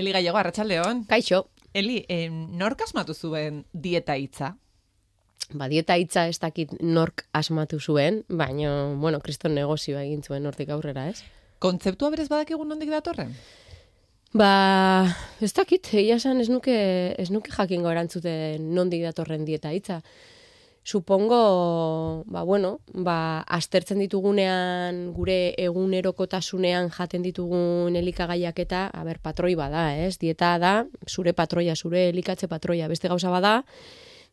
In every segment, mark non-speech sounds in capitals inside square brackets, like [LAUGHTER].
Eli Gallego, arratsaldeon. Kaixo, Eli, eh, nork asmatu zuen dieta hitza? ba, dieta hitza ez dakit nork asmatu zuen, baina, bueno, kriston negozioa egin zuen hortik aurrera, ez? Kontzeptua berez badakigu nondik datorren? Ba, ez dakit, egia esan ez nuke, ez nuke jakingo erantzuten nondik datorren dieta hitza. Supongo, ba, bueno, ba, aztertzen ditugunean, gure egunerokotasunean jaten ditugun elikagaiak eta, aber, patroi bada, ez? Dieta da, zure patroia, zure elikatze patroia, beste gauza bada,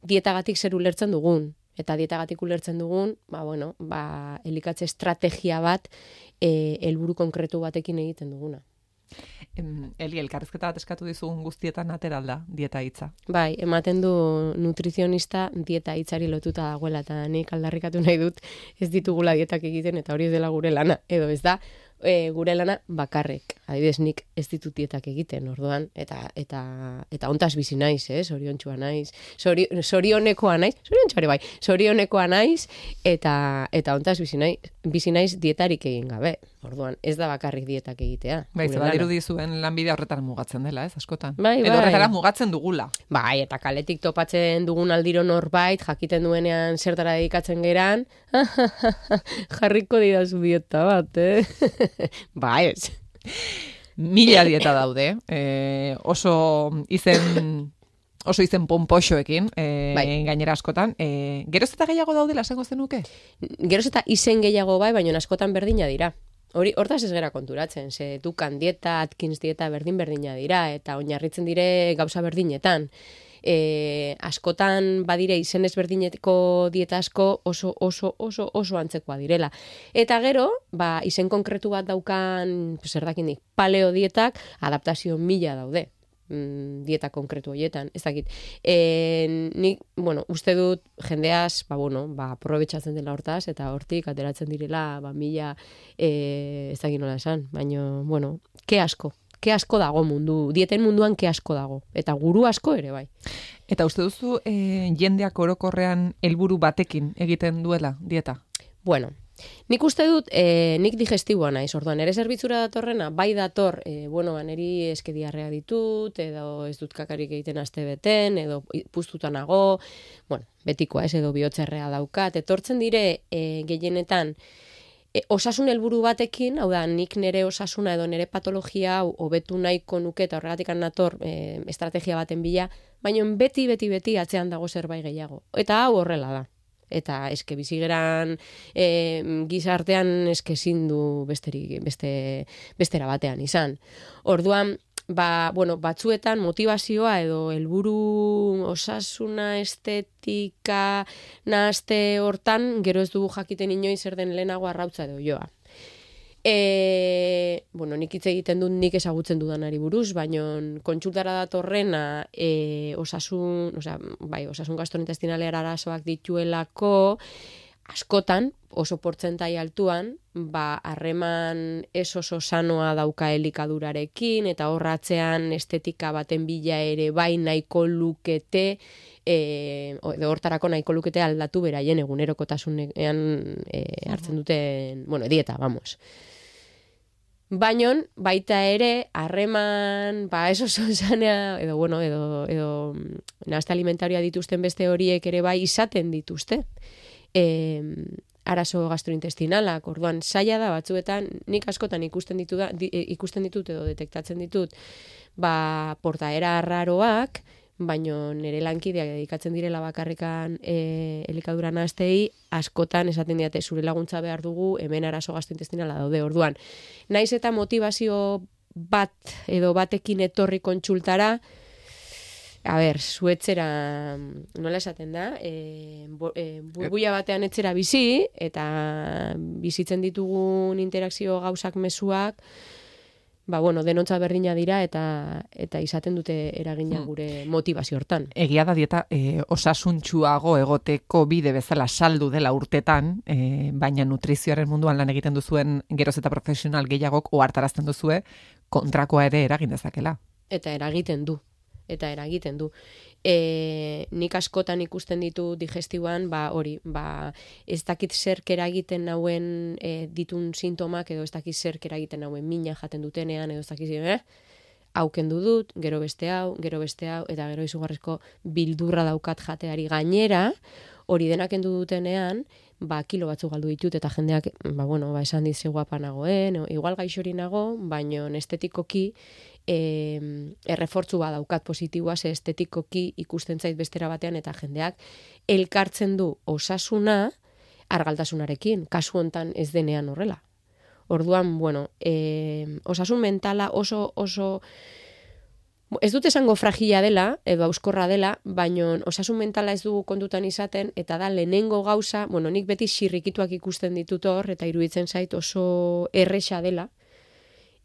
dietagatik zer ulertzen dugun. Eta dietagatik ulertzen dugun, ba, bueno, ba, elikatze estrategia bat, e, helburu konkretu batekin egiten duguna. Em, Eli, elkarrezketa bat eskatu dizugun guztietan ateralda dieta hitza. Bai, ematen du nutrizionista dieta hitzari lotuta dagoela eta nik aldarrikatu nahi dut ez ditugula dietak egiten eta hori ez dela gure lana. Edo ez da, e, gure lana bakarrek. Adibidez nik ez ditut dietak egiten, orduan, eta eta eta hontas bizi naiz, eh? Soriontsua naiz. Sori, sorionekoa naiz. Soriontsua bai. Sorionekoa naiz eta eta hontas bizi naiz, bizi naiz dietarik egin gabe. Orduan, ez da bakarrik dietak egitea. Bai, ze badirudi zuen lanbidea horretara mugatzen dela, ez, askotan. Bai, Edo bai. horretara mugatzen dugula. Bai, eta kaletik topatzen dugun aldiro norbait, jakiten duenean zertara dedikatzen geran, [LAUGHS] jarriko didazu dieta bat, eh? [LAUGHS] ba, ez. Mila dieta daude, eh, oso izen oso izen pompoxoekin, eh, Bai. gainera askotan. Eh, geroz eta gehiago daudela esango zenuke? Geroz eta izen gehiago bai, baina askotan berdina dira. Hori, hortaz ez gera konturatzen, ze dukan dieta, Atkins dieta berdin berdina dira, eta oinarritzen dire gauza berdinetan. E, askotan badire izen ezberdineteko dieta asko oso, oso, oso, oso antzekoa direla. Eta gero, ba, izen konkretu bat daukan, pues, zer dakinik, paleo dietak, adaptazio mila daude mm, dieta konkretu horietan, ez dakit. E, nik, bueno, uste dut jendeaz, ba, bueno, ba, aprobetxatzen dela hortaz, eta hortik ateratzen direla, ba, mila, e, ez dakit nola esan, baina, bueno, ke asko, ke asko dago mundu, dieten munduan ke asko dago, eta guru asko ere bai. Eta uste duzu eh, jendeak orokorrean helburu batekin egiten duela dieta? Bueno, nik uste dut, e, nik digestiboa naiz, orduan, ere zerbitzura datorrena, bai dator, e, bueno, ba, niri eskediarrea ditut, edo ez dut kakarik egiten aste beten, edo puztuta nago, bueno, betikoa ez, edo bihotzerrea daukat, etortzen dire e, gehienetan, e, osasun helburu batekin, hau da, nik nire osasuna edo nire patologia hau hobetu nahiko nuke eta horregatik nator e, estrategia baten bila, baina beti, beti, beti atzean dago zerbait gehiago. Eta hau horrela da. Eta eske bizigeran e, gizartean eske du besterik, beste, bestera batean izan. Orduan, ba, bueno, batzuetan motivazioa edo helburu osasuna, estetika, nahazte hortan, gero ez dugu jakiten inoiz zer den lehenago arrautza edo joa. E, bueno, nik hitz egiten dut nik ezagutzen dudanari buruz, baina kontsultara datorrena e, osasun, osea, bai, osasun gastrointestinalera arazoak dituelako, askotan, oso portzentai altuan, ba, harreman ez oso sanoa dauka elikadurarekin, eta horratzean estetika baten bila ere bai nahiko lukete, e, o- edo hortarako nahiko lukete aldatu beraien egunerokotasunean e, hartzen duten, bueno, dieta, vamos. Baina, baita ere, harreman, ba, ez oso [LAUGHS] zanea, edo, bueno, edo, edo nahazte alimentarioa dituzten beste horiek ere bai izaten dituzte. E, arazo gastrointestinalak, orduan zaila da batzuetan, nik askotan ikusten ditu da, di, e, ikusten ditut edo detektatzen ditut, ba, portaera arraroak, baino nire lankideak dedikatzen direla bakarrikan e, elikadura nahaztei, askotan esaten diate zure laguntza behar dugu, hemen arazo gastrointestinala daude, orduan. Naiz eta motivazio bat edo batekin etorri kontsultara, a ber, zuetzera, nola esaten da, e, bo, e, burbuia batean etzera bizi, eta bizitzen ditugun interakzio gauzak mezuak, ba, bueno, denotza berdina dira eta eta izaten dute eragina Hmm. gure motivazio hortan. Egia da dieta e, osasuntxuago egoteko bide bezala saldu dela urtetan, e, baina nutrizioaren munduan lan egiten duzuen geroz eta profesional gehiagok ohartarazten duzue kontrakoa ere eragin dezakela. Eta eragiten du. Eta eragiten du. E, nik askotan ikusten ditu digestiboan, ba, hori, ba, ez dakit zerk eragiten nauen e, ditun sintomak, edo ez dakit zerk eragiten nauen mina jaten dutenean, edo ez dakit, eh? haukendu dut, gero beste hau, gero beste hau, eta gero izugarrizko bildurra daukat jateari gainera, hori denak endu dutenean, ba, kilo batzu galdu ditut, eta jendeak, ba, bueno, ba, esan dizi guapa nagoen, igual gaixori nago, baino estetikoki, e, errefortzu bat daukat positiboa, ze estetikoki ikusten zait bestera batean, eta jendeak elkartzen du osasuna, argaltasunarekin, kasu hontan ez denean horrela. Orduan, bueno, e, osasun mentala oso, oso, Ez dut esango fragila dela, edo auskorra dela, baino osasun mentala ez dugu kontutan izaten, eta da lehenengo gauza, bueno, nik beti sirrikituak ikusten ditut hor, eta iruditzen zait oso erresa dela,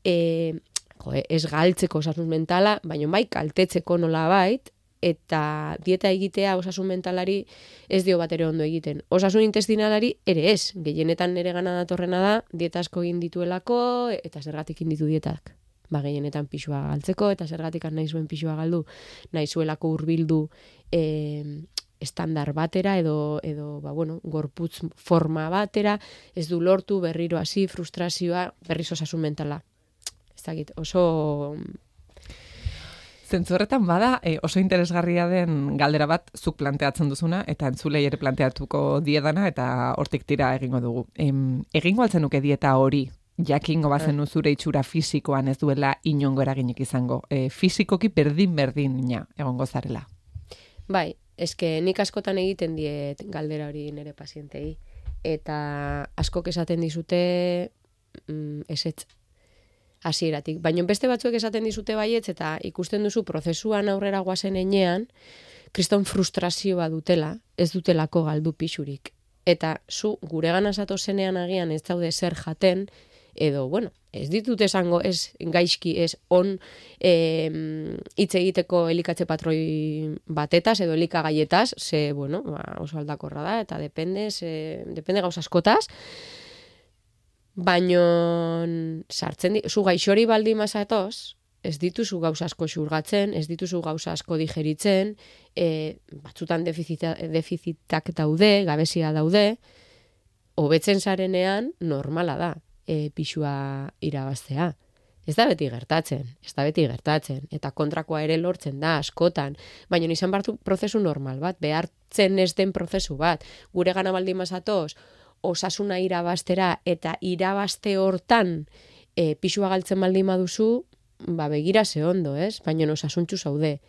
e, jo, ez galtzeko osasun mentala, baino bai kaltetzeko nola bait, eta dieta egitea osasun mentalari ez dio bat ere ondo egiten. Osasun intestinalari ere ez, gehienetan nire gana datorrena da, dieta asko egin dituelako, eta zergatik inditu dietak. Ba, gehienetan pixua galtzeko, eta zergatik nahi zuen pixua galdu, nahi zuelako hurbildu e, estandar batera, edo, edo ba, bueno, gorputz forma batera, ez du lortu, berriro hasi frustrazioa, berriz osasun mentala. Ez dakit, oso... Zentzu horretan bada e, oso interesgarria den galdera bat zuk planteatzen duzuna eta entzulei ere planteatuko diedana eta hortik tira egingo dugu. Em, egingo altzen nuke dieta hori jakingo bazen ah. zure itxura fisikoan ez duela inongo eraginik izango. E, fisikoki berdin berdin ina, egongo zarela. Bai, eske nik askotan egiten diet galdera hori nire pazientei. Eta askok esaten dizute mm, esetz hasieratik. Baina beste batzuek esaten dizute baietz eta ikusten duzu prozesuan aurrera guazen enean, kriston frustrazioa dutela, ez dutelako galdu pixurik. Eta zu gure gana zenean agian ez daude zer jaten, edo, bueno, ez ditut esango, ez gaizki, ez on hitz egiteko elikatze patroi batetaz, edo elikagaietaz, ze, bueno, ba, oso aldakorra da, eta depende, ze, depende gauz askotaz, baino sartzen, di, zu gaixori baldi mazatoz, ez dituzu gauza asko xurgatzen, ez dituzu gauza asko digeritzen, e, batzutan defizita, defizitak daude, gabezia daude, hobetzen zarenean normala da e, pixua irabaztea. Ez da beti gertatzen, ez da beti gertatzen, eta kontrakoa ere lortzen da, askotan, baina izan bartu prozesu normal bat, behartzen ez den prozesu bat, gure gana baldin mazatoz, osasuna irabaztera eta irabazte hortan e, pixua galtzen baldin maduzu, ba begira ze ondo, ez? Baina osasuntxu zaude.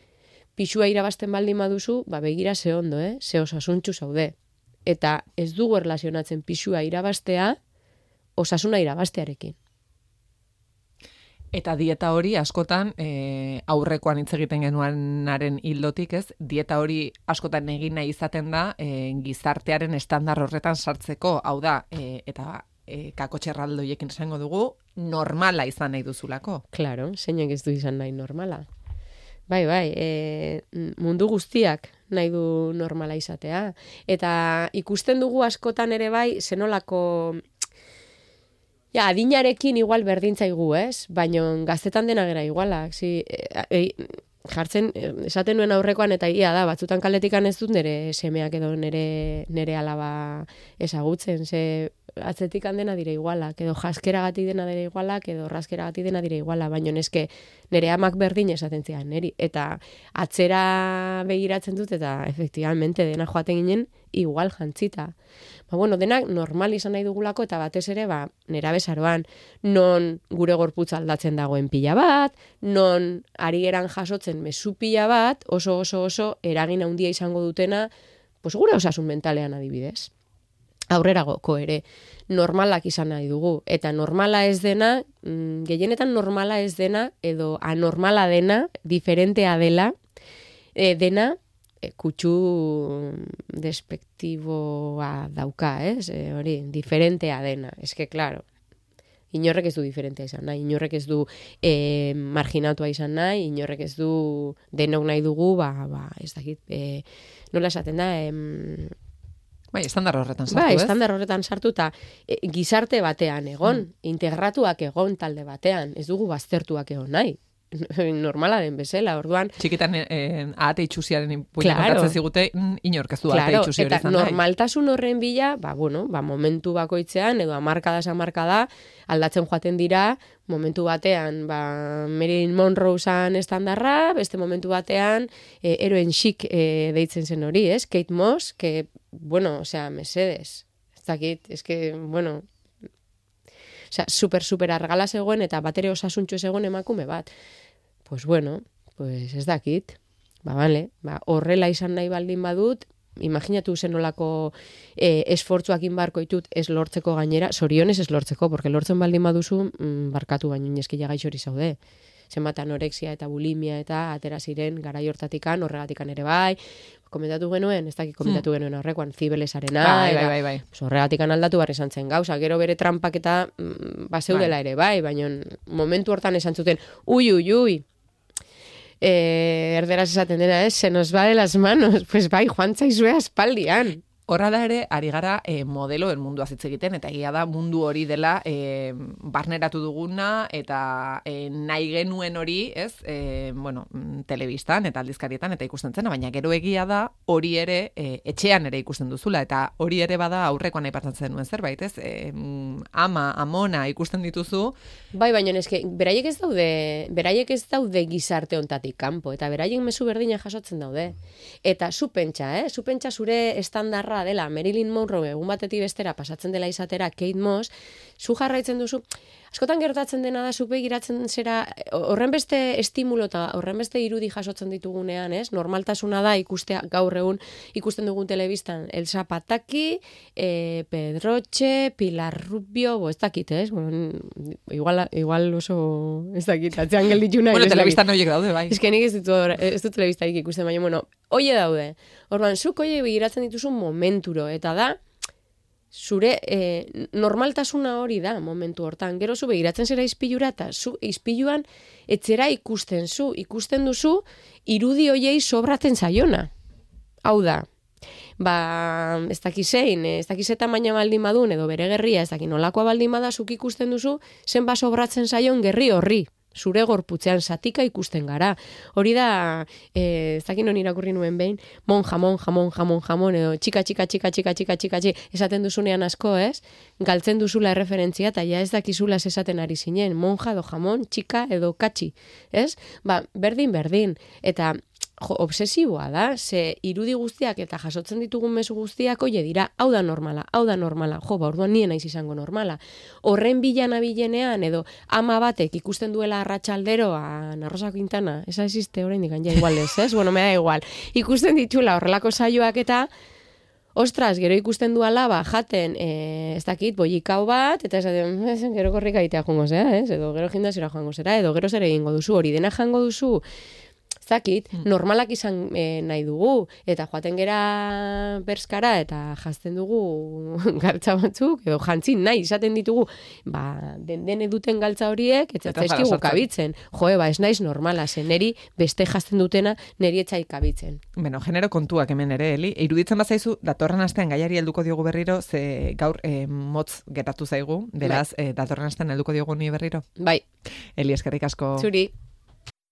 Pixua irabazten baldin maduzu, ba begira ze ondo, eh? Ze osasuntxu zaude. Eta ez dugu erlazionatzen pixua irabaztea, osasuna irabaztearekin. Eta dieta hori askotan e, aurrekoan hitz egiten genuanaren hildotik, ez? Dieta hori askotan egin nahi izaten da e, gizartearen estandar horretan sartzeko, hau da, e, eta e, kako txerraldoiekin esango dugu, normala izan nahi duzulako. Claro, zeinek ez du izan nahi normala. Bai, bai, e, mundu guztiak nahi du normala izatea. Eta ikusten dugu askotan ere bai, zenolako Ja, adinarekin igual berdintzaigu, ez? Baina gaztetan dena gera igualak. Si, e, e, jartzen, esaten nuen aurrekoan eta ia da, batzutan kaletikan ez dut nire semeak edo nire, nire alaba ezagutzen. Ze atzetik dena dire igualak, edo jaskera gati dena dire igualak, edo raskera gati dena dire iguala, baina neske nire amak berdin esaten zian, niri. Eta atzera begiratzen dut, eta efektibalmente dena joaten ginen, igual jantzita. Ba, bueno, denak normal izan nahi dugulako, eta batez ere, ba, nera bezaroan, non gure gorputza aldatzen dagoen pila bat, non ari eran jasotzen mesu pila bat, oso oso oso eragin handia izango dutena, pues gure osasun mentalean adibidez aurreragoko ere normalak izan nahi dugu. Eta normala ez dena, mm, gehienetan normala ez dena, edo anormala dena, diferentea dela, e, dena, e, kutsu despektiboa dauka, ez? E, hori, diferentea dena. Ez que, klaro, inorrek ez du diferentea izan nahi, inorrek ez du e, marginatua izan nahi, inorrek ez du denok nahi dugu, ba, ba ez dakit, e, nola esaten da, em, Bai, estandar horretan sartu, bai, estandar horretan sartu eta e, gizarte batean egon, mm. integratuak egon talde batean, ez dugu baztertuak egon nahi. [LAUGHS] normala den bezala, orduan. Txikitan eh, ahate itxusiaren Claro. claro. zigute, mm, inork ez du ahate Claro, itxusi hori eta normaltasun horren bila, ba, bueno, ba, momentu bakoitzean, edo amarkada amarkada aldatzen joaten dira, momentu batean, ba, Marilyn Monroe zan estandarra, beste momentu batean, e, eroen chic e, deitzen zen hori, ez? Kate Moss, que, bueno, osea, mesedes. Ez dakit, ez que, bueno, osea, super, super argala zegoen eta batere osasuntxo zegoen emakume bat. Pues bueno, pues ez dakit. Ba, vale, ba, horrela izan nahi baldin badut, imaginatu zenolako e, esfortzuak inbarko ditut ez lortzeko gainera, zorionez ez lortzeko, porque lortzen baldin baduzu, mm, barkatu baino inezkila gaixori zaude. Zenbat anorexia eta bulimia eta atera ziren garai hortatikan, horregatikan ere bai, komentatu genuen, ez dakit komentatu genuen horrekoan, zibelesarena, Bai, bai, bai, bai. Pues horregatikan aldatu behar esan zen. Gauza, gero bere trampak eta mm, bazeudela ere, bai, baina momentu hortan esan zuten, ui, ui, ui, eh, erderaz esaten dena, ez, se nos va de las manos, [LAUGHS] pues bai, joan zaizue aspaldian. Horrela ere, ari gara e, modeloen mundua hitz egiten, eta egia da mundu hori dela e, barneratu duguna, eta e, nahi genuen hori, ez, e, bueno, telebistan eta aldizkarietan, eta ikusten zena, baina gero egia da hori ere e, etxean ere ikusten duzula, eta hori ere bada aurrekoan aipatzen zenuen zerbait, ez, e, ama, amona ikusten dituzu, Bai, baina eske, beraiek ez daude, beraiek ez daude gizarte ontatik kanpo, eta beraiek mezu berdina jasotzen daude. Eta zu pentsa, eh? Zu pentsa zure estandarra dela, Marilyn Monroe egun batetik bestera pasatzen dela izatera Kate Moss, zu jarraitzen duzu, askotan gertatzen dena da, zu begiratzen zera, horren beste estimulo eta horren beste irudi jasotzen ditugunean, ez? Normaltasuna da ikustea gaur egun ikusten dugun telebistan Elsa Pataki, e, Pedroche, Pilar Rubio, bo, ez dakit, ez? Bueno, igual, igual oso, ez dakit, atzean gelditu nahi. bueno, telebistan horiek daude, bai. Ez que nik ez dut, hor- ez dut telebistarik ikusten, baina, bueno, oie daude. Orduan, zuk oie begiratzen dituzu momenturo, eta da, zure e, normaltasuna hori da momentu hortan. Gero zu begiratzen zera izpilura, eta zu izpiluan etzera ikusten zu, ikusten duzu irudi hoiei sobraten zaiona. Hau da, ba, ez dakiz zein, ez dakiz eta maina baldin badun, edo bere gerria, ez dakin nolakoa baldin bada, zuk ikusten duzu, zen ba sobratzen zaion gerri horri zure gorputzean satika ikusten gara. Hori da, eh, ez dakin non irakurri nuen behin, mon jamon, jamon, jamon, jamon, edo txika, txika, txika, txika, txika, txika, txika, esaten duzunean asko, ez? Galtzen duzula erreferentzia, eta ja ez dakizula esaten ari zinen, monja edo jamon, txika edo katxi, ez? Ba, berdin, berdin. Eta, jo, obsesiboa da, ze irudi guztiak eta jasotzen ditugun mezu guztiak oie dira, hau da normala, hau da normala, jo, ba, orduan nien naiz izango normala. Horren bilan abilenean, edo ama batek ikusten duela arratsalderoa Narrosa Quintana, esa existe oraindik ja igual ez, ez? Bueno, me da igual. Ikusten ditula horrelako saioak eta Ostras, gero ikusten du alaba jaten, e, ez dakit, boikau bat, eta "Ez, gero korrika egitea joango zera, ez? Edo gero gimnasiora joango zera, edo gero zer egingo duzu, hori dena jango duzu, ez dakit, normalak izan e, nahi dugu, eta joaten gera berskara, eta jazten dugu [LAUGHS] galtza batzuk, edo jantzin nahi izaten ditugu, ba, den dene duten galtza horiek, eta Eta zaizkigu kabitzen. Joe, ba, ez naiz normala, zen neri beste jazten dutena, neri etxai kabitzen. Bueno, genero kontuak hemen ere, Eli. Iruditzen bazaizu, datorren astean gaiari helduko diogu berriro, ze gaur eh, motz geratu zaigu, beraz, eh, datorren astean helduko diogu ni berriro. Bai, Eli, eskerrik asko. zuri.